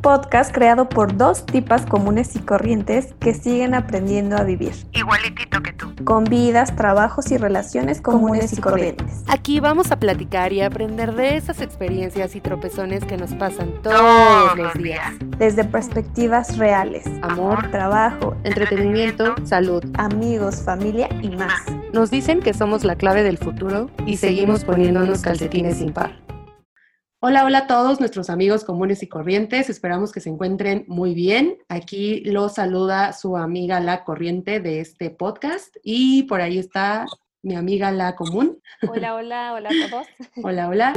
un podcast creado por dos tipas comunes y corrientes que siguen aprendiendo a vivir. Igualitito que tú. Con vidas, trabajos y relaciones comunes, y corrientes. Aquí vamos a platicar y aprender de esas experiencias y tropezones que nos pasan todos, los días. Desde perspectivas reales. Amor, trabajo, entretenimiento, salud, amigos, familia y más. Nos dicen que somos la clave del futuro y seguimos poniéndonos calcetines sin par. Hola, hola a todos nuestros amigos comunes y corrientes. Esperamos que se encuentren muy bien. Aquí los saluda su amiga La Corriente de este podcast y por ahí está mi amiga La Común. Hola, hola, hola a todos. hola, hola.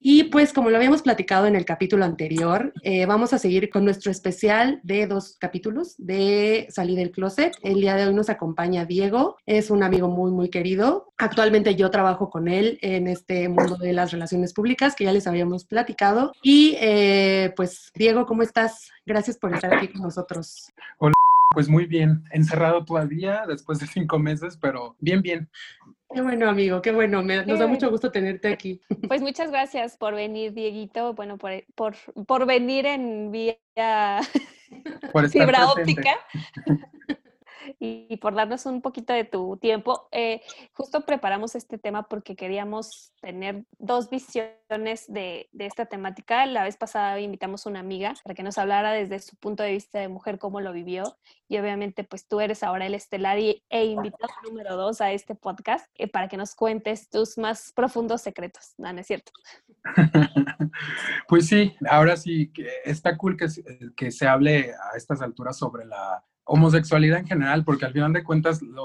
Y pues como lo habíamos platicado en el capítulo anterior, eh, vamos a seguir con nuestro especial de dos capítulos de Salir del Closet. El día de hoy nos acompaña Diego, es un amigo muy, muy querido. Actualmente yo trabajo con él en este mundo de las relaciones públicas que ya les habíamos platicado. Y eh, pues Diego, ¿cómo estás? Gracias por estar aquí con nosotros. Hola. Pues muy bien, encerrado todavía después de cinco meses, pero bien, bien. Qué bueno, amigo, qué bueno. nos da mucho gusto tenerte aquí. Pues muchas gracias por venir, Dieguito. Bueno, por, por, por venir en vía fibra óptica y, por darnos un poquito de tu tiempo. Eh, justo preparamos este tema porque queríamos tener dos visiones de, esta temática. La vez pasada invitamos a una amiga para que nos hablara desde su punto de vista de mujer cómo lo vivió. Y obviamente, pues tú eres ahora el estelar y, e invitado número dos a este podcast eh, para que nos cuentes tus más profundos secretos. No, no es cierto. pues sí, ahora sí, está cool que, que se hable a estas alturas sobre la homosexualidad en general, porque al final de cuentas la,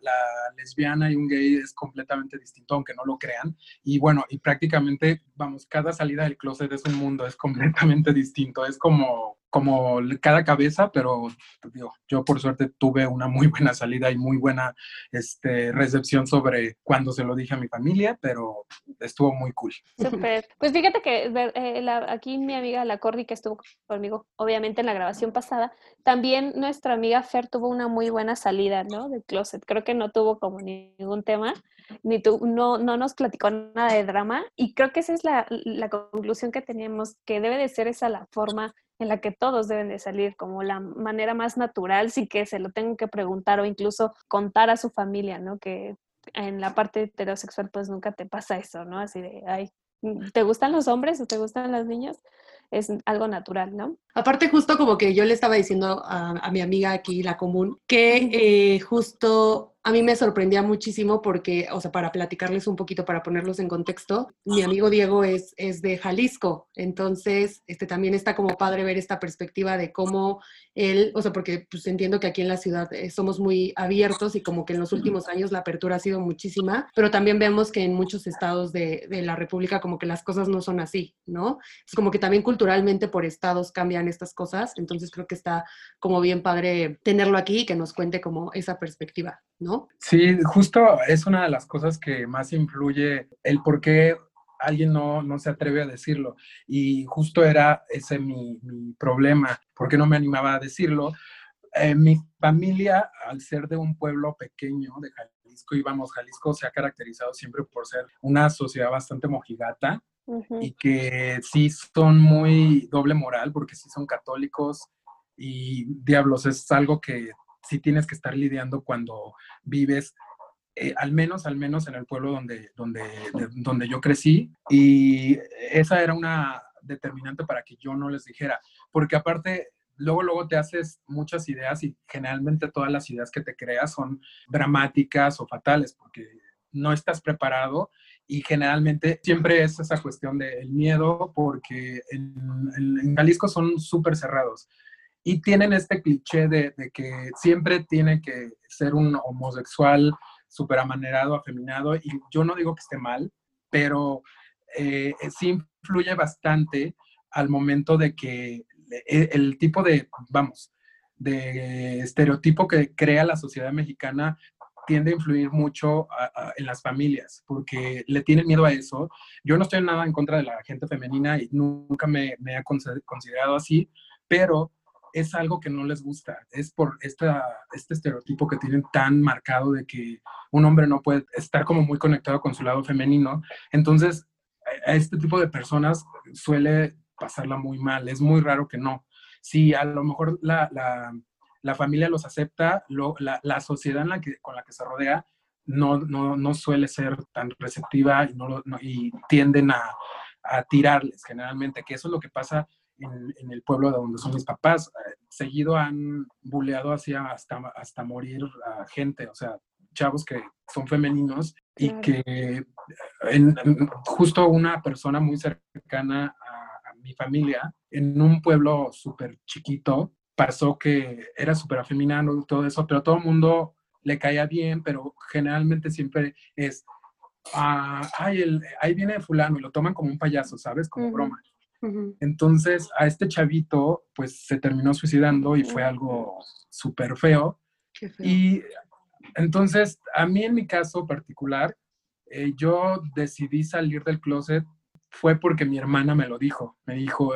la, lesbiana y un gay es completamente distinto, aunque no lo crean. Y bueno, y prácticamente, vamos, cada salida del closet es un mundo, es completamente distinto. Es como como cada cabeza, pero digo, yo por suerte tuve una muy buena salida y muy buena este, recepción sobre cuando se lo dije a mi familia, pero estuvo muy cool. Súper. Pues fíjate que eh, aquí mi amiga La Cordy, que estuvo conmigo, obviamente en la grabación pasada, también nuestra amiga Fer tuvo una muy buena salida, ¿no? Del closet. Creo que no tuvo como ningún tema, ni tu, no, no nos platicó nada de drama, y creo que esa es la, la conclusión que teníamos, que debe de ser esa la forma en la que todos deben de salir como la manera más natural sin que se lo tengan que preguntar o incluso contar a su familia, ¿no? Que en la parte heterosexual pues nunca te pasa eso, ¿no? Así de, ay, ¿te gustan los hombres o te gustan las niñas? Es algo natural, ¿no? Aparte, justo como que yo le estaba diciendo a, mi amiga aquí, la común, que eh, justo a mí me sorprendía muchísimo porque, o sea, para platicarles un poquito, para ponerlos en contexto, mi amigo Diego es, es de Jalisco, entonces este, también está como padre ver esta perspectiva de cómo él, o sea, porque pues entiendo que aquí en la ciudad eh, somos muy abiertos y como que en los últimos años la apertura ha sido muchísima, pero también vemos que en muchos estados de, de la República como que las cosas no son así, ¿no? Es como que también culturalmente por estados cambian estas cosas, entonces creo que está como bien padre tenerlo aquí y que nos cuente como esa perspectiva, ¿no? Sí, justo es una de las cosas que más influye el por qué alguien no, no se atreve a decirlo. Y justo era ese mi, mi problema, porque no me animaba a decirlo. Eh, mi familia, al ser de un pueblo pequeño de Jalisco, y vamos, Jalisco se ha caracterizado siempre por ser una sociedad bastante mojigata y que sí son muy doble moral, porque sí son católicos y diablos, es algo que sí tienes que estar lidiando cuando vives, eh, al menos, al menos en el pueblo donde, donde, donde yo crecí. Y esa era una determinante para que yo no les dijera, porque aparte luego, luego te haces muchas ideas y generalmente todas las ideas que te creas son dramáticas o fatales porque no estás preparado y generalmente siempre es esa cuestión del miedo porque en, en Jalisco son súper cerrados y tienen este cliché de, que siempre tiene que ser un homosexual súper amanerado, afeminado, y yo no digo que esté mal, pero eh, sí influye bastante al momento de que e, el, tipo de, vamos, de estereotipo que crea la sociedad mexicana tiende a influir mucho en las familias, porque le tienen miedo a eso. Yo no estoy nada en contra de la gente femenina y nunca me, me he considerado así, pero es algo que no les gusta, es por esta, este estereotipo que tienen tan marcado de que un hombre no puede estar como muy conectado con su lado femenino. Entonces, a este tipo de personas suele pasarla muy mal, es muy raro que no. si a lo mejor la, la, familia los acepta, lo, la, la, sociedad en la que, con la que se rodea no, no, no suele ser tan receptiva y, y tienden a, a, tirarles generalmente, que eso es lo que pasa en, en, el pueblo de donde son mis papás. Seguido han buleado hacia hasta, hasta morir a gente, o sea, chavos que son femeninos y que en, en, justo una persona muy cercana a, a mi familia, en un pueblo súper chiquito, pasó que era súper afeminado y todo eso, pero todo el mundo le caía bien, pero generalmente siempre es, ah, ay, el, ahí viene fulano y lo toman como un payaso, ¿sabes? Como uh -huh. broma. Uh -huh. Entonces a este chavito pues se terminó suicidando y fue algo súper feo. feo. Y entonces a mí en mi caso particular, eh, yo decidí salir del closet fue porque mi hermana me lo dijo. Me dijo,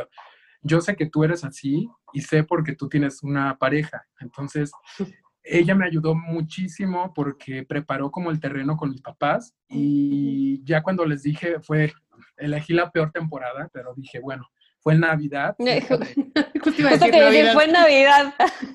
yo sé que tú eres así y sé porque tú tienes una pareja. Entonces, ella me ayudó muchísimo porque preparó como el terreno con mis papás y ya cuando les dije fue, elegí la peor temporada, pero dije, bueno, fue en Navidad. Justo decir Navidad. fue en Navidad.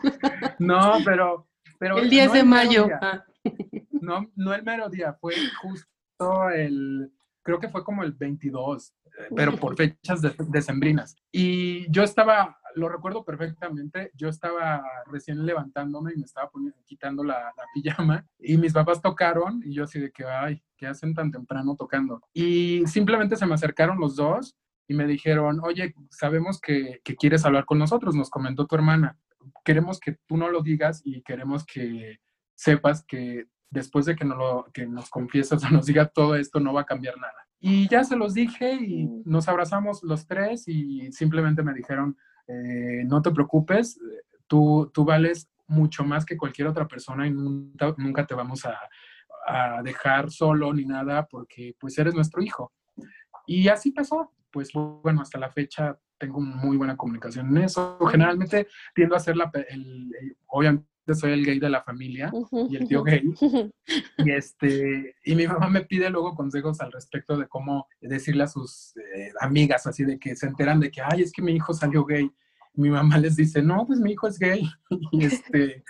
no, pero, pero... El 10 no de mayo. Ah. No, no el mero día, fue justo el, creo que fue como el 22, pero por fechas de, decembrinas. Y yo estaba, lo recuerdo perfectamente, yo estaba recién levantándome y me estaba poniendo, quitando la, la, pijama y mis papás tocaron y yo así de que, ay, ¿qué hacen tan temprano tocando? Y simplemente se me acercaron los dos y me dijeron, oye, sabemos que, que quieres hablar con nosotros, nos comentó tu hermana. Queremos que tú no lo digas y queremos que sepas que después de que, no lo, que nos confiesas o nos digas todo esto, no va a cambiar nada. Y ya se los dije y nos abrazamos los tres y simplemente me dijeron, eh, no te preocupes, tú, tú vales mucho más que cualquier otra persona y nunca, nunca te vamos a, a, dejar solo ni nada porque pues eres nuestro hijo. Y así pasó. Pues bueno, hasta la fecha tengo muy buena comunicación en eso. Generalmente tiendo a ser la, el, el, obviamente soy el gay de la familia y el tío gay. Y, este, y mi mamá me pide luego consejos al respecto de cómo decirle a sus eh, amigas, así de que se enteran de que, ay, es que mi hijo salió gay. Y mi mamá les dice, no, pues mi hijo es gay. Y, este,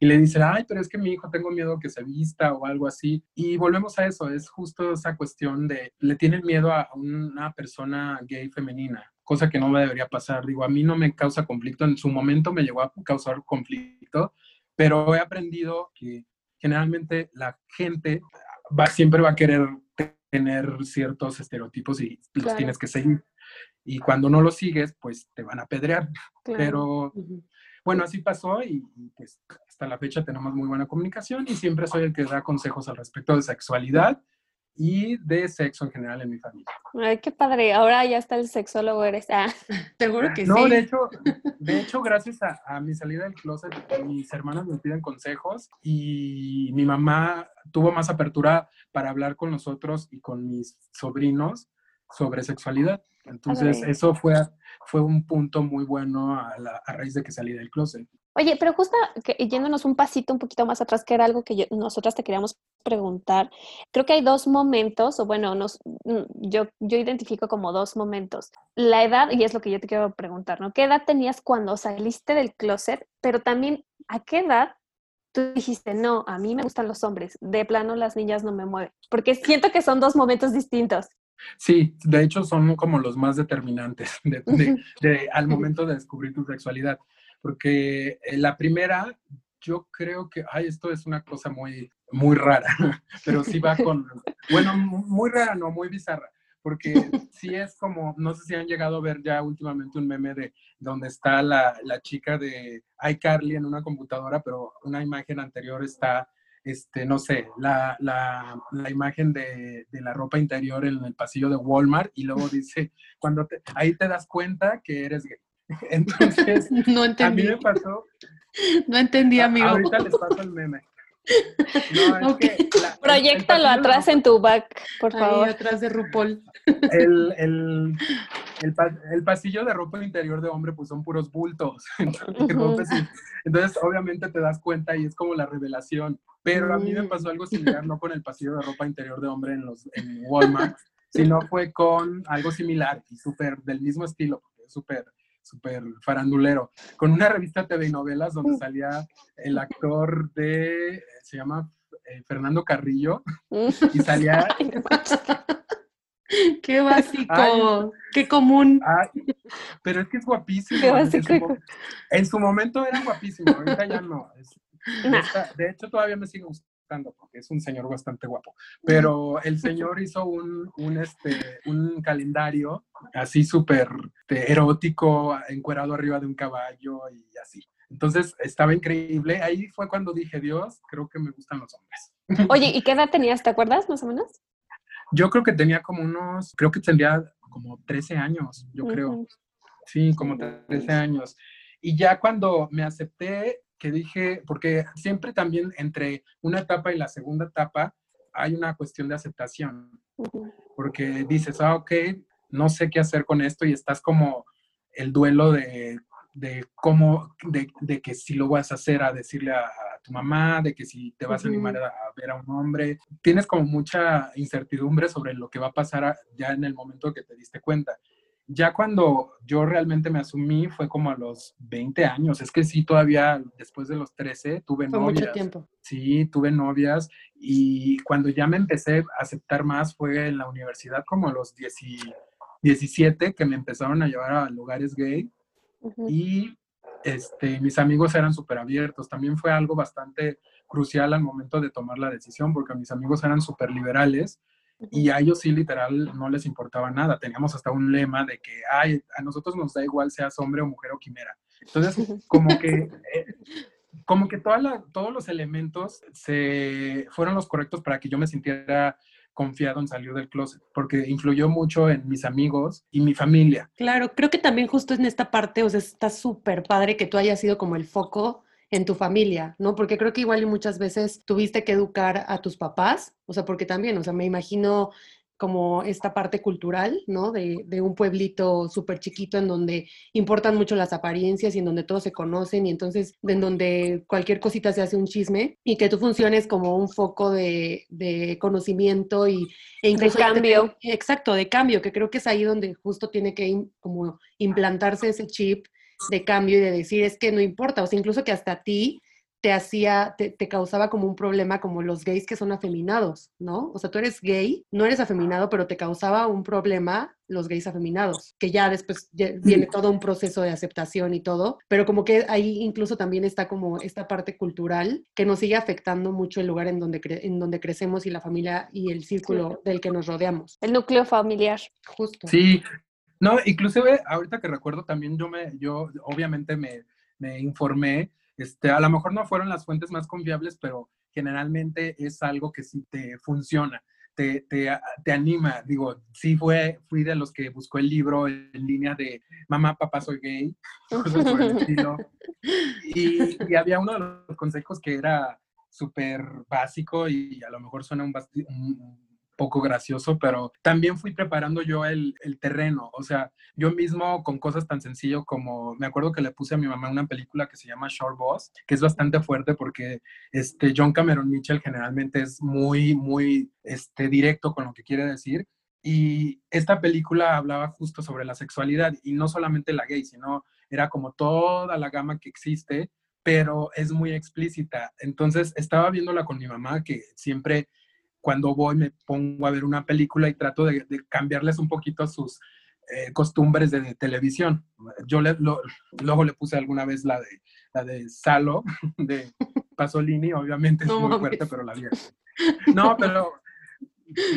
y le dice, ay, pero es que mi hijo tengo miedo que se vista o algo así. Y volvemos a eso, es justo esa cuestión de, le tienen miedo a una persona gay femenina cosa que no me debería pasar. Digo, a mí no me causa conflicto, en su momento me llegó a causar conflicto, pero he aprendido que generalmente la gente va, siempre va a querer tener ciertos estereotipos y los claro. tienes que seguir. Y cuando no los sigues, pues te van a pedrear. Claro. Pero bueno, así pasó y, pues hasta la fecha tenemos muy buena comunicación y siempre soy el que da consejos al respecto de sexualidad y de sexo en general en mi familia. Ay, qué padre. Ahora ya está el sexólogo, eres. Ah. Seguro que no, sí. No, de hecho, de hecho gracias a, a, mi salida del closet, mis hermanas me piden consejos y mi mamá tuvo más apertura para hablar con nosotros y con mis sobrinos sobre sexualidad. Entonces, Ay. eso fue, fue un punto muy bueno a, la, a raíz de que salí del closet. Oye, pero justo que, yéndonos un pasito un poquito más atrás, que era algo que yo, nosotras te queríamos preguntar, creo que hay dos momentos, o bueno, nos, mm, yo, yo identifico como dos momentos. La edad, y es lo que yo te quiero preguntar, ¿no? ¿Qué edad tenías cuando saliste del closet? Pero también, ¿a qué edad tú dijiste, no, a mí me gustan los hombres, de plano las niñas no me mueven? Porque siento que son dos momentos distintos. Sí, de hecho son como los más determinantes de, de, de, al momento de descubrir tu sexualidad porque eh, la primera, yo creo que, ay, esto es una cosa muy, muy rara, pero sí va con, bueno, muy rara, no, muy bizarra, porque sí es como, no sé si han llegado a ver ya últimamente un meme de donde está la, la chica de iCarly en una computadora, pero una imagen anterior está este, no sé, la, la, la imagen de, de, la ropa interior en el pasillo de Walmart y luego dice, cuando te, ahí te das cuenta que eres gay. Entonces, no entendí. a mí me pasó. No entendí, amigo. Ahorita les paso el meme. No, okay. la, Proyectalo el, atrás en tu back, por favor. Ahí atrás de RuPaul. El, el, el, el, pasillo de ropa interior de hombre, pues son puros bultos. Entonces, uh -huh. entonces, obviamente te das cuenta y es como la revelación. Pero a mí me pasó algo similar, no con el pasillo de ropa interior de hombre en, los, en Walmart, sino fue con algo similar y súper del mismo estilo, súper súper farandulero, con una revista TV y novelas donde salía el actor de, se llama eh, Fernando Carrillo, y salía... Qué básico, qué común. pero es que es guapísimo. Qué básico. En, su, momento era guapísimo, ahorita ya no. de hecho, todavía me sigue gustando porque es un señor bastante guapo. Pero el señor hizo un, un, este, un calendario así súper este, erótico, encuerado arriba de un caballo y así. Entonces estaba increíble. Ahí fue cuando dije, Dios, creo que me gustan los hombres. Oye, ¿y qué edad tenías? ¿Te acuerdas más o menos? Yo creo que tenía como unos, creo que tendría como 13 años, yo creo. Sí, como 13 años. Y ya cuando me acepté, que dije, porque siempre también entre una etapa y la segunda etapa hay una cuestión de aceptación, porque dices, ah, ok, no sé qué hacer con esto y estás como el duelo de, de cómo, de, de, que si lo vas a hacer a decirle a, tu mamá, de que si te vas a animar a, ver a un hombre. Tienes como mucha incertidumbre sobre lo que va a pasar ya en el momento que te diste cuenta. Ya cuando yo realmente me asumí fue como a los 20 años. Es que sí, todavía después de los 13 tuve fue novias. mucho tiempo. Sí, tuve novias y cuando ya me empecé a aceptar más fue en la universidad como a los 17 que me empezaron a llevar a lugares gay y este, mis amigos eran súper abiertos. También fue algo bastante crucial al momento de tomar la decisión, porque mis amigos eran súper liberales y a ellos sí literal no les importaba nada. Teníamos hasta un lema de que, ay, a nosotros nos da igual seas hombre o mujer o quimera. Entonces, como que... Eh, como que todos los elementos se fueron los correctos para que yo me sintiera confiado en salir del closet, porque influyó mucho en mis amigos y mi familia. Claro, creo que también justo en esta parte, o sea, está súper padre que tú hayas sido como el foco en tu familia, ¿no? Porque creo que igual y muchas veces tuviste que educar a tus papás, o sea, porque también, o sea, me imagino como esta parte cultural, ¿no? De, de un pueblito súper chiquito en donde importan mucho las apariencias y en donde todos se conocen y entonces en donde cualquier cosita se hace un chisme y que tú funciones como un foco de, de conocimiento y, e incluso... De cambio. exacto, de cambio, que creo que es ahí donde justo tiene que como implantarse ese chip de cambio y de decir es que no importa, o sea, incluso que hasta a ti te hacía, te, causaba como un problema como los gays que son afeminados, ¿no? O sea, tú eres gay, no eres afeminado, pero te causaba un problema los gays afeminados, que ya después viene todo un proceso de aceptación y todo, pero como que ahí incluso también está como esta parte cultural que nos sigue afectando mucho el lugar en donde, en donde crecemos y la familia y el círculo del que nos rodeamos. El núcleo familiar. Justo. Sí, no, inclusive ahorita que recuerdo también yo me, yo obviamente me, me informé este, a lo mejor no fueron las fuentes más confiables, pero generalmente es algo que sí te funciona, te, te, te, anima. Digo, sí fue, fui de los que buscó el libro en línea de Mamá, papá, soy gay, Y, y, había uno de los consejos que era súper básico y a lo mejor suena un, un poco gracioso, pero también fui preparando yo el, el, terreno, o sea, yo mismo con cosas tan sencillo como, me acuerdo que le puse a mi mamá una película que se llama Short Boss, que es bastante fuerte porque este, John Cameron Mitchell generalmente es muy, muy este, directo con lo que quiere decir. Y esta película hablaba justo sobre la sexualidad y no solamente la gay, sino era como toda la gama que existe, pero es muy explícita. Entonces estaba viéndola con mi mamá, que siempre cuando voy me pongo a ver una película y trato de, cambiarles un poquito sus eh, costumbres de, televisión. Yo le, luego le puse alguna vez la de, la de Salo, de Pasolini, obviamente es muy fuerte, pero la vi. No, pero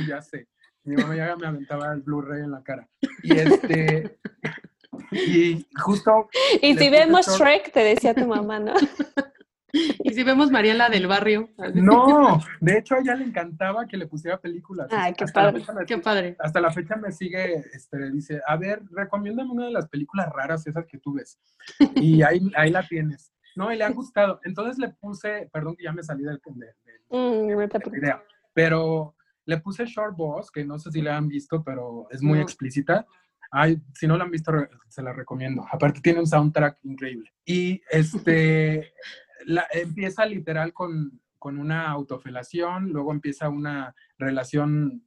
ya sé. Mi mamá ya me aventaba el Blu-ray en la cara. Y este... Y justo... Y si vemos Shrek, te decía tu mamá, ¿no? Y si vemos Mariela del barrio. No, de hecho a ella le encantaba que le pusiera películas. Ay, qué padre. qué padre. Hasta la fecha me sigue, este, dice, a ver, recomiéndame una de las películas raras esas que tú ves. Y ahí, ahí la tienes. No, y le ha gustado. Entonces le puse, perdón que ya me salí del, del, mm, pero le puse Short Boss, que no sé si la han visto, pero es muy explícita. Ay, si no la han visto, se la recomiendo. Aparte tiene un soundtrack increíble. Y este, empieza literal con, con una autofelación, luego empieza una relación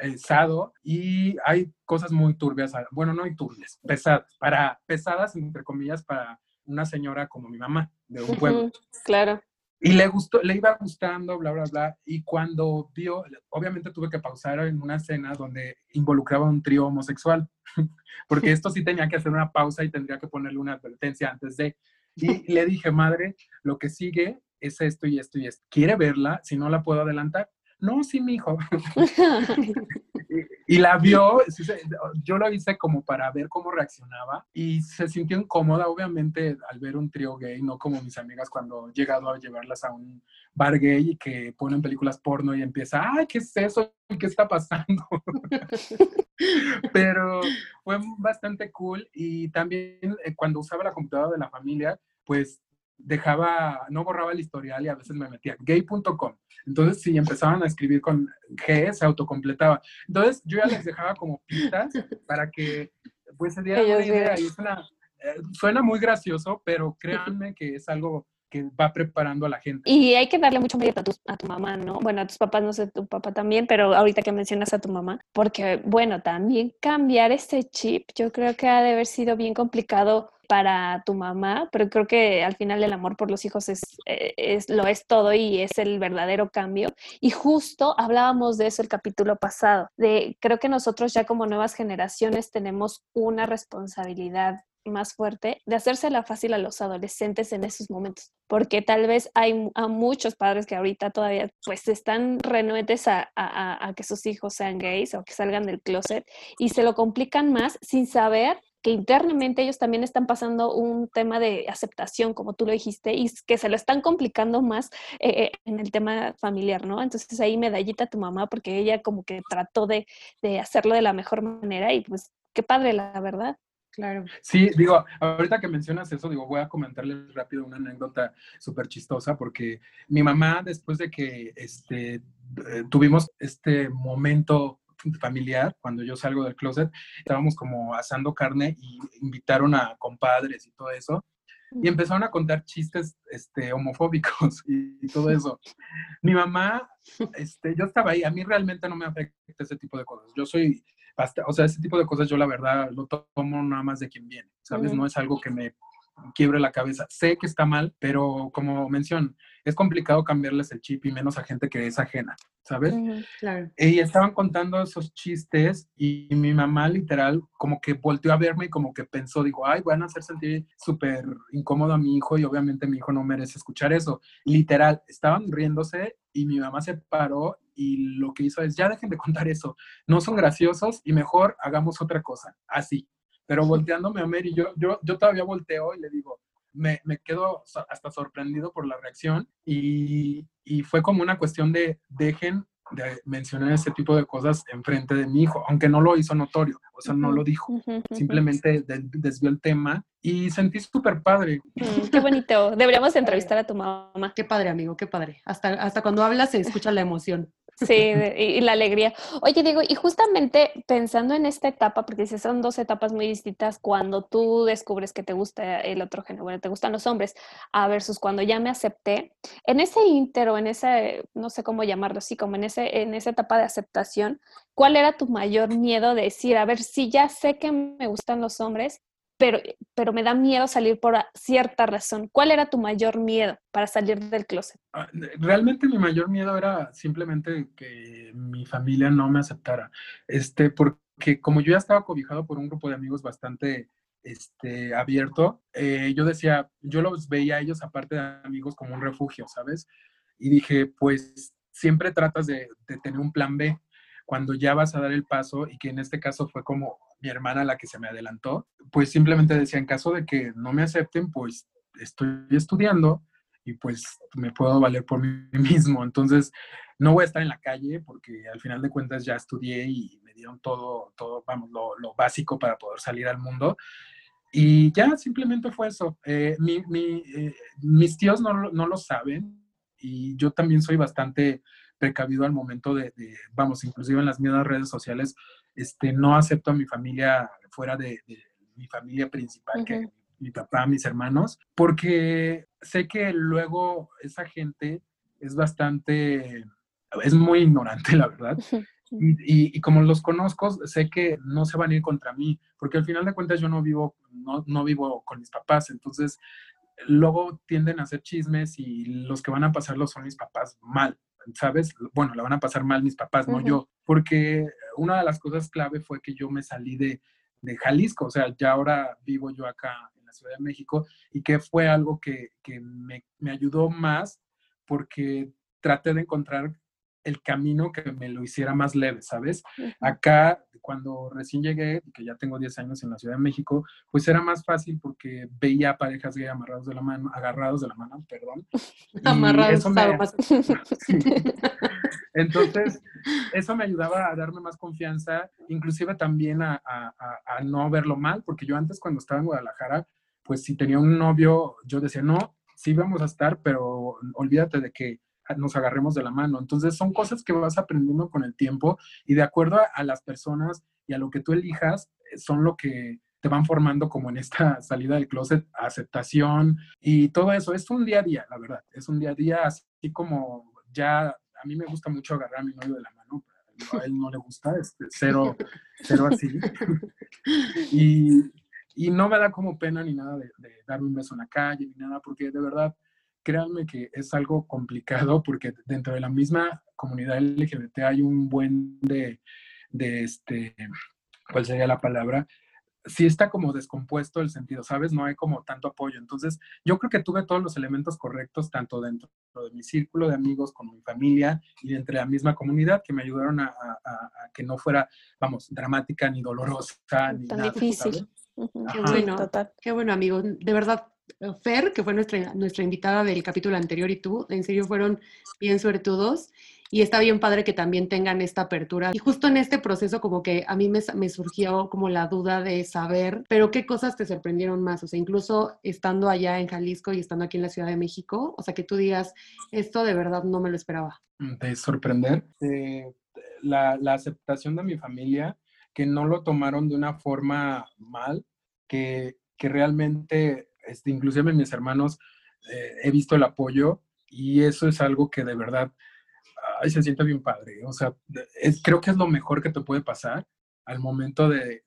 eh, sado y hay cosas muy turbias, bueno, no hay turbias, pesadas, para, pesadas entre comillas para una señora como mi mamá de un pueblo. claro. Y le gustó, le iba gustando, bla, bla, bla. Y cuando vio, obviamente tuve que pausar en una escena donde involucraba un trío homosexual, porque esto sí tenía que hacer una pausa y tendría que ponerle una advertencia antes de. Y le dije, madre, lo que sigue es esto y esto y esto. ¿Quiere verla? Si no la puedo adelantar. No, sí, mi hijo. y, la vio, yo lo hice como para ver cómo reaccionaba y se sintió incómoda, obviamente, al ver un trío gay, no como mis amigas cuando he llegado a llevarlas a un bar gay y que ponen películas porno y empieza, ay, ¿qué es eso? ¿Qué está pasando? Pero fue bastante cool y también eh, cuando usaba la computadora de la familia, pues dejaba, no borraba el historial y a veces me metía gay.com. Entonces, si empezaban a escribir con G, se autocompletaba. Entonces, yo ya les dejaba como pistas para que pues se dieran una idea. Y eh, suena muy gracioso, pero créanme que es algo que va preparando a la gente. Y hay que darle mucho mérito a tu, a tu mamá, ¿no? Bueno, a tus papás, no sé, tu papá también, pero ahorita que mencionas a tu mamá, porque, bueno, también cambiar este chip, yo creo que ha de haber sido bien complicado para tu mamá, pero creo que al final el amor por los hijos es, eh, es, lo es todo y es el verdadero cambio. Y justo hablábamos de eso el capítulo pasado, de creo que nosotros ya como nuevas generaciones tenemos una responsabilidad más fuerte de hacérsela fácil a los adolescentes en esos momentos, porque tal vez hay a muchos padres que ahorita todavía pues están renuentes a, a, que sus hijos sean gays o que salgan del closet y se lo complican más sin saber que internamente ellos también están pasando un tema de aceptación, como tú lo dijiste, y que se lo están complicando más eh, en el tema familiar, ¿no? Entonces ahí medallita a tu mamá porque ella como que trató de, de hacerlo de la mejor manera y pues qué padre, la verdad. Claro. Sí, digo, ahorita que mencionas eso, digo, voy a comentarles rápido una anécdota súper chistosa, porque mi mamá, después de que este, eh, tuvimos este momento familiar, cuando yo salgo del closet, estábamos como asando carne y invitaron a compadres y todo eso, y empezaron a contar chistes este, homofóbicos y, todo eso. Mi mamá, este, yo estaba ahí, a mí realmente no me afecta ese tipo de cosas. Yo soy o sea, ese tipo de cosas yo la verdad lo tomo nada más de quien viene, ¿sabes? No es algo que me quiebre la cabeza. Sé que está mal, pero como mencioné, es complicado cambiarles el chip y menos a gente que es ajena, ¿sabes? claro. Y estaban contando esos chistes y mi mamá literal como que volteó a verme y como que pensó, digo, ay, van a hacer sentir súper incómodo a mi hijo y obviamente mi hijo no merece escuchar eso. Literal, estaban riéndose y mi mamá se paró y lo que hizo es, ya dejen de contar eso, no son graciosos y mejor hagamos otra cosa, así. Pero volteándome a Mary, yo, yo, yo todavía volteo y le digo, me, me quedo hasta sorprendido por la reacción y, y fue como una cuestión de dejen de mencionar ese tipo de cosas en frente de mi hijo, aunque no lo hizo notorio, o sea, no lo dijo, simplemente desvió el tema y sentí súper padre. Mm, qué bonito, deberíamos entrevistar a tu mamá. Qué padre, amigo, qué padre. Hasta, hasta cuando hablas se escucha la emoción. Sí, y la alegría. Oye, Diego, y justamente pensando en esta etapa, porque si son dos etapas muy distintas, cuando tú descubres que te gusta el otro género, bueno, te gustan los hombres, a versus cuando ya me acepté, en ese íntero, en ese, no sé cómo llamarlo así, como en, ese, en esa etapa de aceptación, ¿cuál era tu mayor miedo de decir, a ver, si ya sé que me gustan los hombres, pero, pero me da miedo salir por cierta razón. ¿Cuál era tu mayor miedo para salir del closet? Ah, realmente mi mayor miedo era simplemente que mi familia no me aceptara, este, porque como yo ya estaba cobijado por un grupo de amigos bastante este, abierto, eh, yo decía, yo los veía a ellos aparte de amigos como un refugio, ¿sabes? Y dije, pues siempre tratas de, de tener un plan B cuando ya vas a dar el paso y que en este caso fue como mi hermana la que se me adelantó, pues simplemente decía, en caso de que no me acepten, pues estoy estudiando y pues me puedo valer por mí mismo. Entonces, no voy a estar en la calle porque al final de cuentas ya estudié y me dieron todo, todo vamos, lo, básico para poder salir al mundo. Y ya simplemente fue eso. Eh, mi, mi, eh, mis tíos no, no, lo saben y yo también soy bastante precavido al momento de, vamos, inclusive en las mismas redes sociales, este, no acepto a mi familia fuera de, mi familia principal, que mi papá, mis hermanos, porque sé que luego esa gente es bastante, es muy ignorante, la verdad. Y, y, como los conozco, sé que no se van a ir contra mí, porque al final de cuentas yo no vivo, no, no vivo con mis papás, entonces luego tienden a hacer chismes y los que van a pasarlo son mis papás mal, ¿sabes? Bueno, la van a pasar mal mis papás, no yo, porque una de las cosas clave fue que yo me salí de, de Jalisco, o sea, ya ahora vivo yo acá en la Ciudad de México y que fue algo que, que me, me ayudó más porque traté de encontrar el camino que me lo hiciera más leve, ¿sabes? Acá, cuando recién llegué, que ya tengo 10 años en la Ciudad de México, pues era más fácil porque veía parejas gay amarrados de la mano, agarrados de la mano, perdón. amarrados. Entonces, eso me ayudaba a darme más confianza, inclusive también a, a, a no verlo mal, porque yo antes cuando estaba en Guadalajara, pues si tenía un novio, yo decía, no, sí vamos a estar, pero olvídate de que nos agarremos de la mano. Entonces son cosas que vas aprendiendo con el tiempo y de acuerdo a, las personas y a lo que tú elijas, eh, son lo que te van formando como en esta salida del closet, aceptación y todo eso. Es un día a día, la verdad. Es un día a día, así como ya a mí me gusta mucho agarrar a mi novio de la mano, a él no le gusta, este, cero, cero así. y, y, no me da como pena ni nada de, de darme un beso en la calle, ni nada, porque de verdad créanme que es algo complicado porque dentro de la misma comunidad LGBT hay un buen de, de este, ¿cuál sería la palabra? Sí está como descompuesto el sentido, ¿sabes? No hay como tanto apoyo. Entonces, yo creo que tuve todos los elementos correctos, tanto dentro de mi círculo de amigos como mi familia y entre la misma comunidad, que me ayudaron a, que no fuera, vamos, dramática ni dolorosa. Ni Tan difícil. Qué bueno, qué bueno, amigo. De verdad, Fer, que fue nuestra, nuestra invitada del capítulo anterior, y tú, en serio fueron bien suertudos. Y está bien padre que también tengan esta apertura. Y justo en este proceso como que a mí me, me, surgió como la duda de saber, pero qué cosas te sorprendieron más, o sea, incluso estando allá en Jalisco y estando aquí en la Ciudad de México, o sea, que tú digas, esto de verdad no me lo esperaba. De sorprender, eh, la, la aceptación de mi familia, que no lo tomaron de una forma mal, que, que realmente este, inclusive mis hermanos, eh, he visto el apoyo y eso es algo que de verdad ay, se siente bien padre. O sea, creo que es lo mejor que te puede pasar al momento de,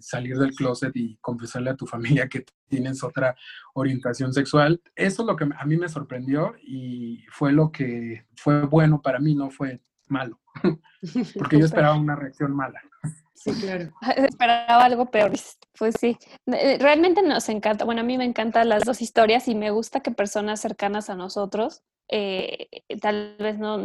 salir del closet y confesarle a tu familia que tienes otra orientación sexual. Eso es lo que a mí me sorprendió y fue lo que fue bueno para mí, no fue malo, porque yo esperaba una reacción mala. Sí, claro. Esperaba algo peor. Pues sí, eh, realmente nos encanta. Bueno, a mí me encantan las dos historias y me gusta que personas cercanas a nosotros, eh, tal vez no,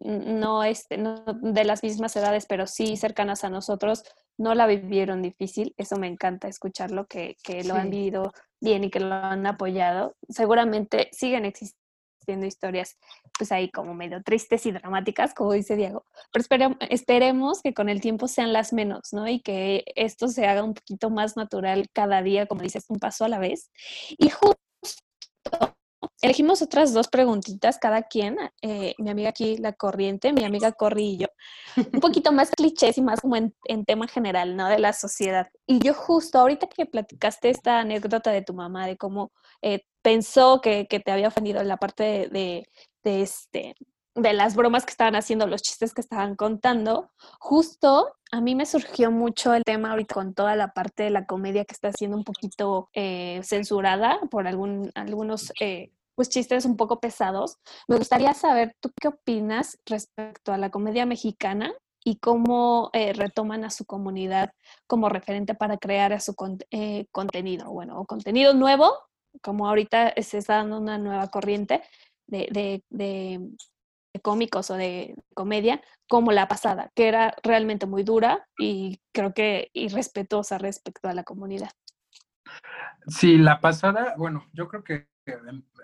no, este, no de las mismas edades, pero sí cercanas a nosotros, no la vivieron difícil. Eso me encanta escucharlo, que, que lo han vivido bien y que lo han apoyado. Seguramente siguen existiendo Haciendo historias pues ahí como medio tristes y dramáticas, como dice Diego, pero esperemos que con el tiempo sean las menos, ¿no? Y que esto se haga un poquito más natural cada día, como dices, un paso a la vez. Y justo elegimos otras dos preguntitas cada quien, eh, mi amiga aquí, la corriente, mi amiga Corri y yo, un poquito más clichés y más como en, tema general, ¿no? De la sociedad. Y yo justo ahorita que platicaste esta anécdota de tu mamá, de cómo eh, pensó que, te había ofendido la parte de, este, de las bromas que estaban haciendo, los chistes que estaban contando, justo a mí me surgió mucho el tema ahorita con toda la parte de la comedia que está siendo un poquito eh, censurada por algún, algunos eh, pues chistes un poco pesados. Me gustaría saber, ¿tú qué opinas respecto a la comedia mexicana y cómo eh, retoman a su comunidad como referente para crear a su contenido? Bueno, contenido nuevo como ahorita se está dando una nueva corriente de, cómicos o de comedia, como la pasada, que era realmente muy dura y creo que irrespetuosa respecto a la comunidad. Sí, la pasada, bueno, yo creo que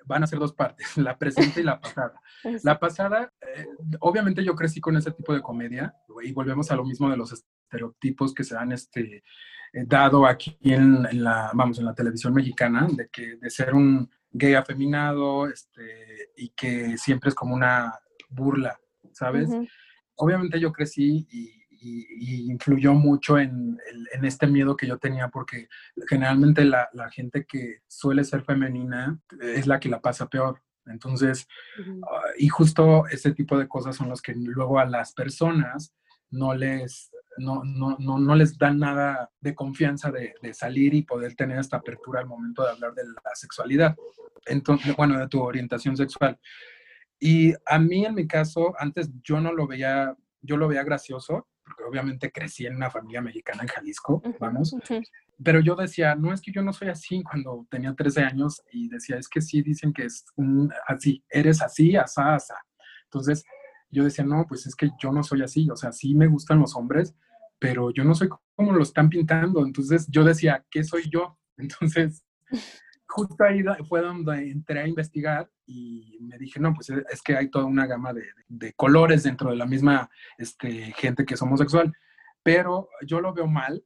van a ser dos partes, la presente y la pasada. La pasada, eh, obviamente yo crecí con ese tipo de comedia y volvemos a lo mismo de los estereotipos que se dan este, dado aquí en, la, vamos, en la televisión mexicana, de, que, de ser un gay afeminado este, y que siempre es como una burla, ¿sabes? Obviamente yo crecí y, influyó mucho en, en, este miedo que yo tenía porque generalmente la, la, gente que suele ser femenina es la que la pasa peor. Entonces, ah, y justo ese tipo de cosas son los que luego a las personas no les, no, no, no, no les dan nada de confianza de, de, salir y poder tener esta apertura al momento de hablar de la sexualidad, entonces, bueno, de tu orientación sexual. Y a mí, en mi caso, antes yo no lo veía, yo lo veía gracioso, porque obviamente crecí en una familia mexicana en Jalisco, vamos, uh -huh. pero yo decía, no, es que yo no soy así cuando tenía 13 años y decía, es que sí, dicen que es un, así, eres así, asá, asá. Entonces, yo decía, no, pues es que yo no soy así, o sea, sí me gustan los hombres, pero yo no soy como lo están pintando. Entonces yo decía, ¿qué soy yo? Entonces, justo ahí fue donde entré a investigar y me dije, no, pues es que hay toda una gama de, colores dentro de la misma este, gente que es homosexual. Pero yo lo veo mal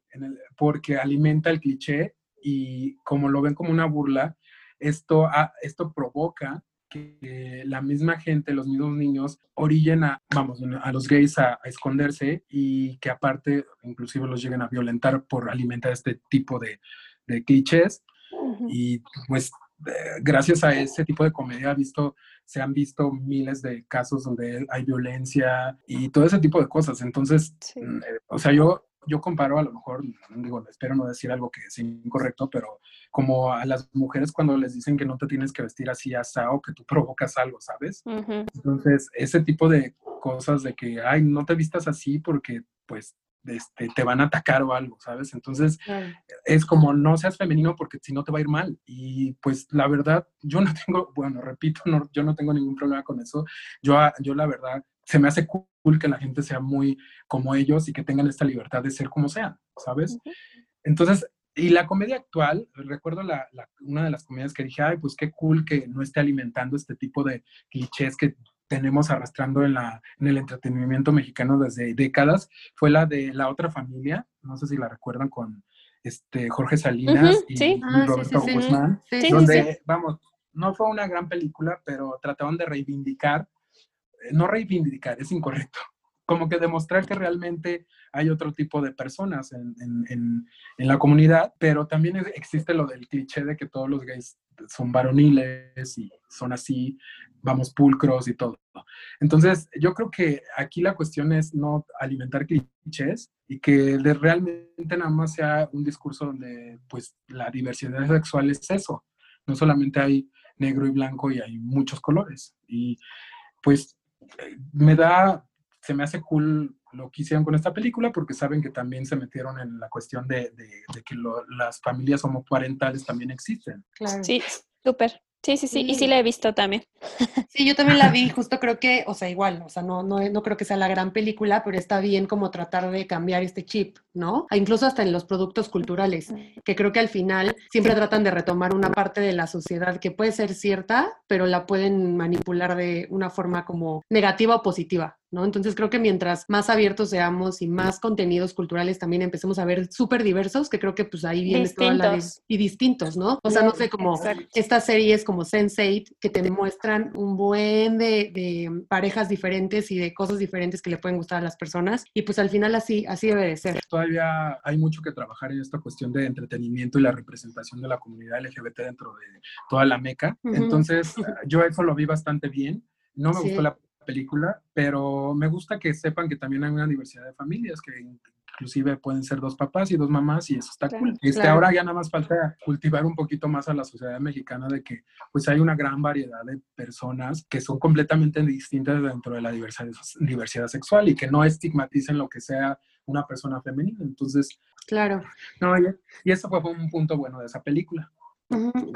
porque alimenta el cliché y como lo ven como una burla, esto, esto provoca que la misma gente, los mismos niños, orillen a, vamos, a los gays a, a, esconderse y que aparte inclusive los lleguen a violentar por alimentar este tipo de, de clichés. Uh -huh. Y pues eh, gracias a ese tipo de comedia visto, se han visto miles de casos donde hay violencia y todo ese tipo de cosas. Entonces, sí. eh, o sea, yo yo comparo a lo mejor, digo, espero no decir algo que es incorrecto, pero como a las mujeres cuando les dicen que no te tienes que vestir así asado, que tú provocas algo, ¿sabes? Uh -huh. Entonces, ese tipo de cosas de que, ay, no te vistas así porque, pues, este, te van a atacar o algo, ¿sabes? Entonces, es como no seas femenino porque si no te va a ir mal. Y pues la verdad, yo no tengo, bueno, repito, no, yo no tengo ningún problema con eso. Yo, yo la verdad, se me hace cool que la gente sea muy como ellos y que tengan esta libertad de ser como sean, ¿sabes? Uh -huh. Entonces, y la comedia actual, recuerdo la, la, una de las comedias que dije, ay, pues qué cool que no esté alimentando este tipo de clichés que tenemos arrastrando en, la, en el entretenimiento mexicano desde décadas, fue la de La Otra Familia, no sé si la recuerdan con este Jorge Salinas uh -huh, y, sí. y, Roberto ah, sí, sí, Guzmán, donde, vamos, no fue una gran película, pero trataban de reivindicar no reivindicar, es incorrecto, como que demostrar que realmente hay otro tipo de personas en, en, la comunidad, pero también existe lo del cliché de que todos los gays son varoniles y son así, vamos, pulcros y todo. Entonces, yo creo que aquí la cuestión es no alimentar clichés y que realmente nada más sea un discurso donde, pues, la diversidad sexual es eso. No solamente hay negro y blanco y hay muchos colores. Y, pues, me da, se me hace cool lo que hicieron con esta película porque saben que también se metieron en la cuestión de, de, de que lo, las familias homoparentales también existen. Claro. Sí, súper. Sí, sí, sí, y sí la he visto también. Sí, yo también la vi, justo creo que, o sea, igual, o sea, no, no, no creo que sea la gran película, pero está bien como tratar de cambiar este chip, ¿no? E incluso hasta en los productos culturales, que creo que al final siempre tratan de retomar una parte de la sociedad que puede ser cierta, pero la pueden manipular de una forma como negativa o positiva, ¿no? Entonces creo que mientras más abiertos seamos y más contenidos culturales también empecemos a ver súper diversos, que creo que pues ahí viene distintos. toda la... Y distintos, ¿no? O sea, no sé, como Exacto. estas series como Sense8 que te muestran un buen de, de, parejas diferentes y de cosas diferentes que le pueden gustar a las personas y pues al final así, así debe de ser. Todavía hay mucho que trabajar en esta cuestión de entretenimiento y la representación de la comunidad LGBT dentro de toda la meca. Uh -huh. Entonces, yo eso lo vi bastante bien. No me sí. gustó la película, pero me gusta que sepan que también hay una diversidad de familias, que inclusive pueden ser dos papás y dos mamás y eso está claro, cool. Este, claro. Ahora ya nada más falta cultivar un poquito más a la sociedad mexicana de que pues hay una gran variedad de personas que son completamente distintas dentro de la diversidad, diversidad sexual y que no estigmaticen lo que sea una persona femenina. Entonces, claro. No, y, y eso fue un punto bueno de esa película.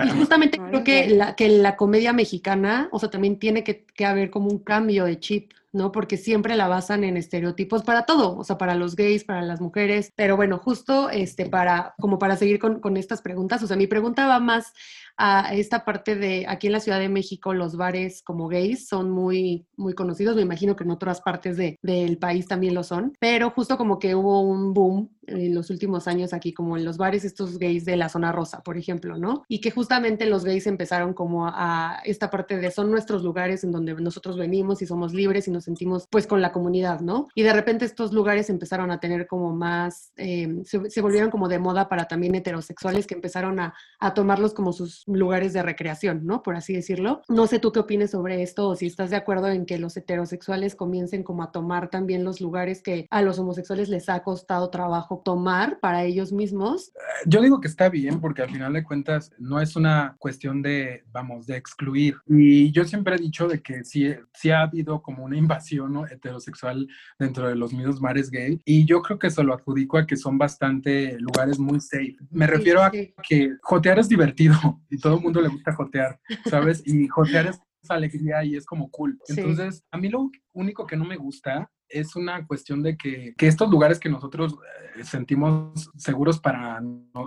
Y justamente creo que la, que la comedia mexicana, o sea, también tiene que, que, haber como un cambio de chip, ¿no? Porque siempre la basan en estereotipos para todo, o sea, para los gays, para las mujeres, pero bueno, justo este, para, como para seguir con, con estas preguntas, o sea, mi pregunta va más a esta parte de aquí en la Ciudad de México los bares como gays son muy, muy conocidos, me imagino que en otras partes de, del país también lo son, pero justo como que hubo un boom en los últimos años aquí, como en los bares estos gays de la zona rosa, por ejemplo, ¿no? Y que justamente los gays empezaron como a esta parte de son nuestros lugares en donde nosotros venimos y somos libres y nos sentimos pues con la comunidad, ¿no? Y de repente estos lugares empezaron a tener como más, eh, se, se, volvieron como de moda para también heterosexuales que empezaron a, a tomarlos como sus lugares de recreación, ¿no? Por así decirlo. No sé tú qué opines sobre esto o si estás de acuerdo en que los heterosexuales comiencen como a tomar también los lugares que a los homosexuales les ha costado trabajo tomar para ellos mismos. Yo digo que está bien porque al final de cuentas no es una cuestión de, vamos, de excluir. Y yo siempre he dicho de que sí, sí ha habido como una invasión ¿no? heterosexual dentro de los mismos mares gay y yo creo que se lo adjudico a que son bastante lugares muy safe. Me refiero a que jotear es divertido y todo el mundo le gusta jotear, ¿sabes? Y jotear es alegría y es como cool. Entonces, a mí lo único que no me gusta es una cuestión de que, que estos lugares que nosotros eh, sentimos seguros para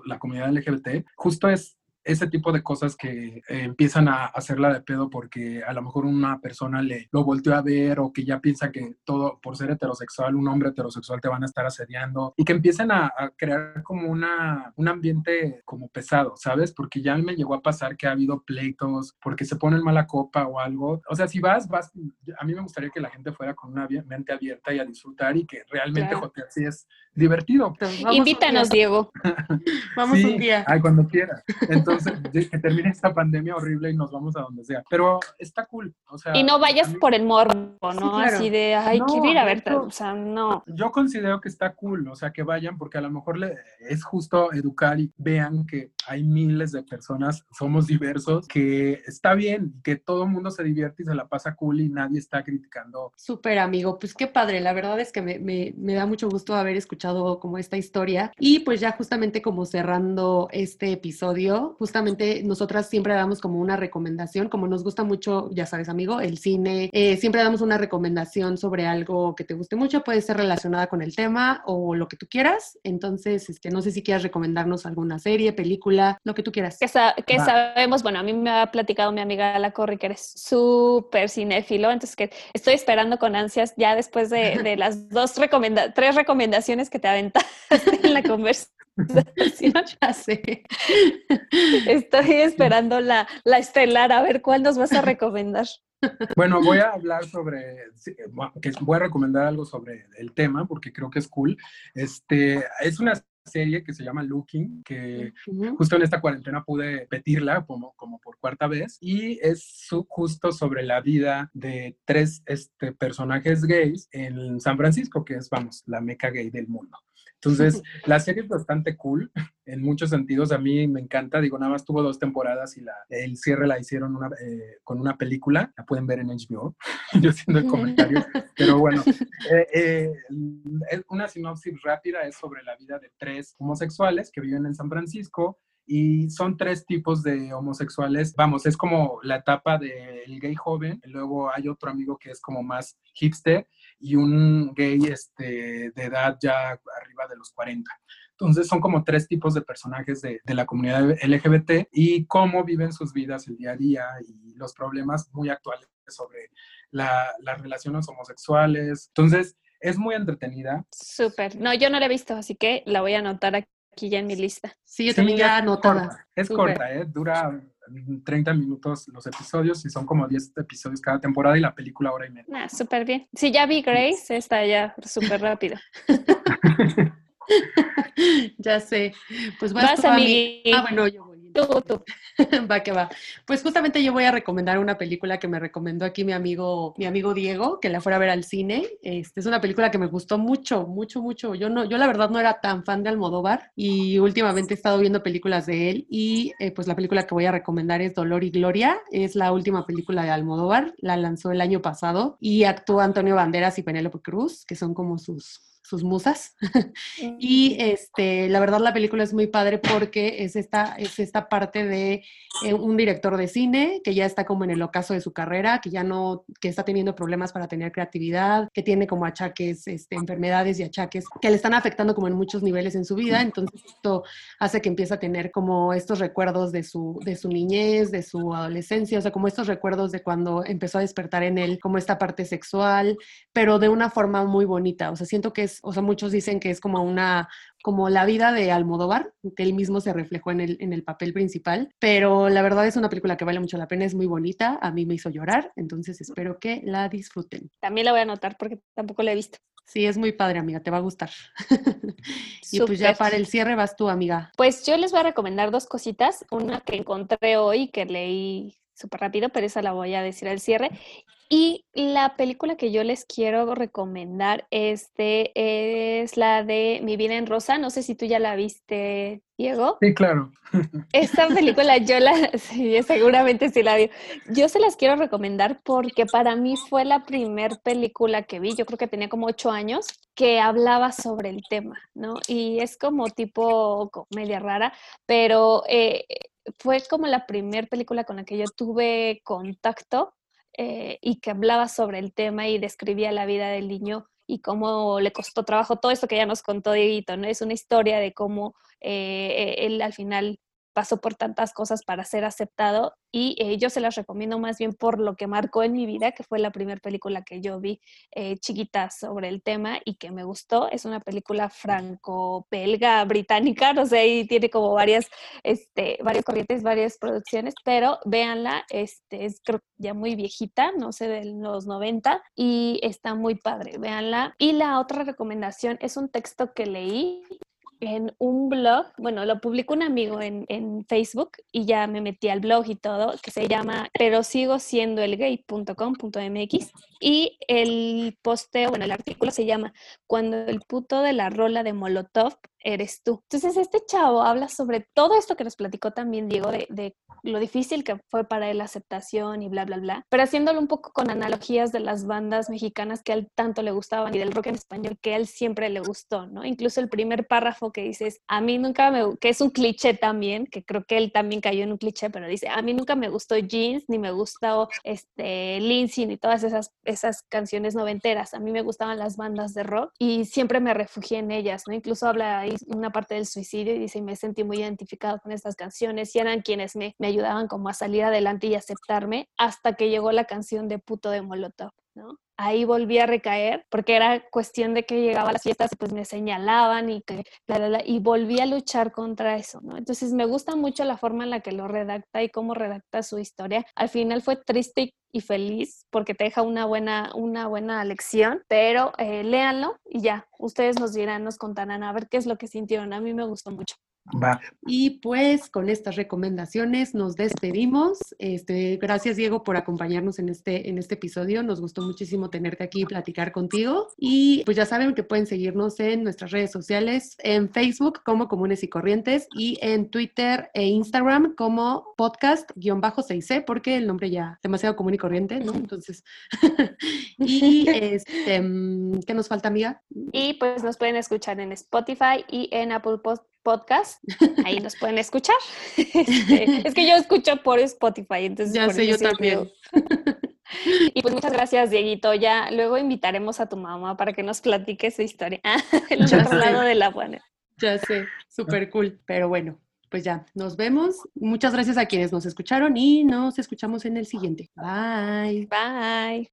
la comunidad LGBT, justo es ese tipo de cosas que eh, empiezan a hacerla de pedo porque a lo mejor una persona le lo volteó a ver o que ya piensa que todo por ser heterosexual, un hombre heterosexual te van a estar asediando y que empiecen a, crear como una, un ambiente como pesado, ¿sabes? Porque ya me llegó a pasar que ha habido pleitos porque se ponen mala copa o algo. O sea, si vas, vas, a mí me gustaría que la gente fuera con una mente abierta y a disfrutar y que realmente jotear sí es divertido. Invítanos, Diego. vamos un día. Ay, cuando quiera. Entonces, que termine esta pandemia horrible y nos vamos a donde sea. Pero está cool. O sea, y no vayas por el morbo, ¿no? Así de, ay, quiero ir a verte. O sea, no. Yo considero que está cool, o sea, que vayan porque a lo mejor le, es justo educar y vean que hay miles de personas, somos diversos, que está bien, que todo el mundo se divierte y se la pasa cool y nadie está criticando. Súper amigo, pues qué padre, la verdad es que me, me, me da mucho gusto haber escuchado como esta historia y pues ya justamente como cerrando este episodio, justamente nosotras siempre damos como una recomendación, como nos gusta mucho, ya sabes amigo, el cine, eh, siempre damos una recomendación sobre algo que te guste mucho, puede ser relacionada con el tema o lo que tú quieras, entonces este, no sé si quieras recomendarnos alguna serie, película, lo que tú quieras. Que, sabemos, bueno, a mí me ha platicado mi amiga La Corri que eres súper cinéfilo, entonces que estoy esperando con ansias ya después de, de las dos recomenda tres recomendaciones que te aventaste en la conversación ya sé. Estoy esperando la, la estelar, a ver cuál nos vas a recomendar. Bueno, voy a hablar sobre, que voy a recomendar algo sobre el tema porque creo que es cool. Este, es una serie que se llama Looking, que justo en esta cuarentena pude pedirla como, como por cuarta vez, y es justo sobre la vida de tres este, personajes gays en San Francisco, que es, vamos, la meca gay del mundo. Entonces, la serie es bastante cool en muchos sentidos. A mí me encanta. Digo, nada más tuvo dos temporadas y la, el cierre la hicieron eh, con una película. La pueden ver en HBO. Yo haciendo el comentario. Pero bueno, eh, eh, una sinopsis rápida es sobre la vida de tres homosexuales que viven en San Francisco y son tres tipos de homosexuales. Vamos, es como la etapa del gay joven, luego hay otro amigo que es como más hipster y un gay este, de edad ya arriba de los 40. Entonces son como tres tipos de personajes de, de, la comunidad LGBT y cómo viven sus vidas el día a día y los problemas muy actuales sobre la, las relaciones homosexuales. Entonces es muy entretenida. Súper. No, yo no la he visto, así que la voy a anotar aquí ya en mi lista. Sí, yo también ya anotada. Es corta, ¿eh? Dura 30 minutos los episodios y son como 10 episodios cada temporada y la película hora y media. Ah, súper bien. Sí, ya vi Grace, está ya súper rápido. ya sé. Pues vas, a mí. Ah, bueno, yo voy. va que va. Pues justamente yo voy a recomendar una película que me recomendó aquí mi amigo, mi amigo Diego, que la fuera a ver al cine. Este, es una película que me gustó mucho, mucho, mucho. Yo no, yo la verdad no era tan fan de Almodóvar y últimamente he estado viendo películas de él y eh, pues la película que voy a recomendar es Dolor y Gloria. Es la última película de Almodóvar, la lanzó el año pasado y actúa Antonio Banderas y Penélope Cruz, que son como sus sus musas. y este, la verdad la película es muy padre porque es esta, es esta parte de eh, un director de cine que ya está como en el ocaso de su carrera, que ya no, que está teniendo problemas para tener creatividad, que tiene como achaques, este, enfermedades y achaques que le están afectando como en muchos niveles en su vida. Entonces esto hace que empiece a tener como estos recuerdos de su, de su niñez, de su adolescencia, o sea, como estos recuerdos de cuando empezó a despertar en él como esta parte sexual, pero de una forma muy bonita. O sea, siento que es o sea, muchos dicen que es como una, como la vida de Almodóvar, que él mismo se reflejó en el, en el papel principal, pero la verdad es una película que vale mucho la pena, es muy bonita, a mí me hizo llorar, entonces espero que la disfruten. También la voy a anotar porque tampoco la he visto. Sí, es muy padre, amiga, te va a gustar. y pues ya para el cierre vas tú, amiga. Pues yo les voy a recomendar dos cositas. Una que encontré hoy, que leí súper rápido, pero esa la voy a decir al cierre. Y la película que yo les quiero recomendar este, es la de Mi vida en rosa. No sé si tú ya la viste, Diego. Sí, claro. Esta película yo la, sí, seguramente sí la vi. Yo se las quiero recomendar porque para mí fue la primer película que vi, yo creo que tenía como ocho años, que hablaba sobre el tema, ¿no? Y es como tipo comedia rara, pero eh, fue como la primera película con la que yo tuve contacto eh, y que hablaba sobre el tema y describía la vida del niño y cómo le costó trabajo todo esto que ya nos contó Dieguito, ¿no? Es una historia de cómo eh, él al final pasó por tantas cosas para ser aceptado y eh, yo se las recomiendo más bien por lo que marcó en mi vida, que fue la primera película que yo vi eh, chiquita sobre el tema y que me gustó. Es una película franco-belga, británica, no sé, y tiene como varias, este, varias corrientes, varias producciones, pero véanla, este, es creo ya muy viejita, no sé, de los 90 y está muy padre, véanla. Y la otra recomendación es un texto que leí en un blog, bueno, lo publicó un amigo en, en, Facebook y ya me metí al blog y todo, que se llama pero sigo siendo el gay.com.mx y el posteo, bueno, el artículo se llama Cuando el puto de la rola de Molotov eres tú. Entonces, este chavo habla sobre todo esto que nos platicó también Diego, de, de, lo difícil que fue para él la aceptación y bla, bla, bla, pero haciéndolo un poco con analogías de las bandas mexicanas que a él tanto le gustaban y del rock en español que a él siempre le gustó, ¿no? Incluso el primer párrafo que dices, a mí nunca me, que es un cliché también, que creo que él también cayó en un cliché, pero dice, a mí nunca me gustó Jeans, ni me gustó este, Lindsay, ni todas esas esas canciones noventeras. A mí me gustaban las bandas de rock y siempre me refugié en ellas, ¿no? Incluso habla una parte del suicidio y dice, me sentí muy identificado con estas canciones y eran quienes me, me ayudaban como a salir adelante y aceptarme hasta que llegó la canción de Puto de Molotov, ¿no? Ahí volví a recaer porque era cuestión de que llegaba a las fiestas y pues me señalaban y que y volví a luchar contra eso, ¿no? Entonces me gusta mucho la forma en la que lo redacta y cómo redacta su historia. Al final fue triste y feliz porque te deja una buena, una buena lección, pero eh, léanlo y ya, ustedes nos dirán, nos contarán a ver qué es lo que sintieron. A mí me gustó mucho. Y pues con estas recomendaciones nos despedimos. Este, gracias Diego por acompañarnos en este, en este episodio. Nos gustó muchísimo tenerte aquí y platicar contigo. Y pues ya saben que pueden seguirnos en nuestras redes sociales, en Facebook como Comunes y Corrientes y en Twitter e Instagram como podcast-6C porque el nombre ya es demasiado común y corriente, ¿no? Entonces, y este, ¿qué nos falta, amiga? Y pues nos pueden escuchar en Spotify y en Apple Podcast podcast, ahí nos pueden escuchar. Este, es que yo escucho por Spotify, entonces ya sé, yo también. Y pues muchas gracias, Dieguito. Ya luego invitaremos a tu mamá para que nos platique su historia. El otro lado de la buena. Ya sé, súper cool. Pero bueno, pues ya, nos vemos. Muchas gracias a quienes nos escucharon y nos escuchamos en el siguiente. Bye. Bye.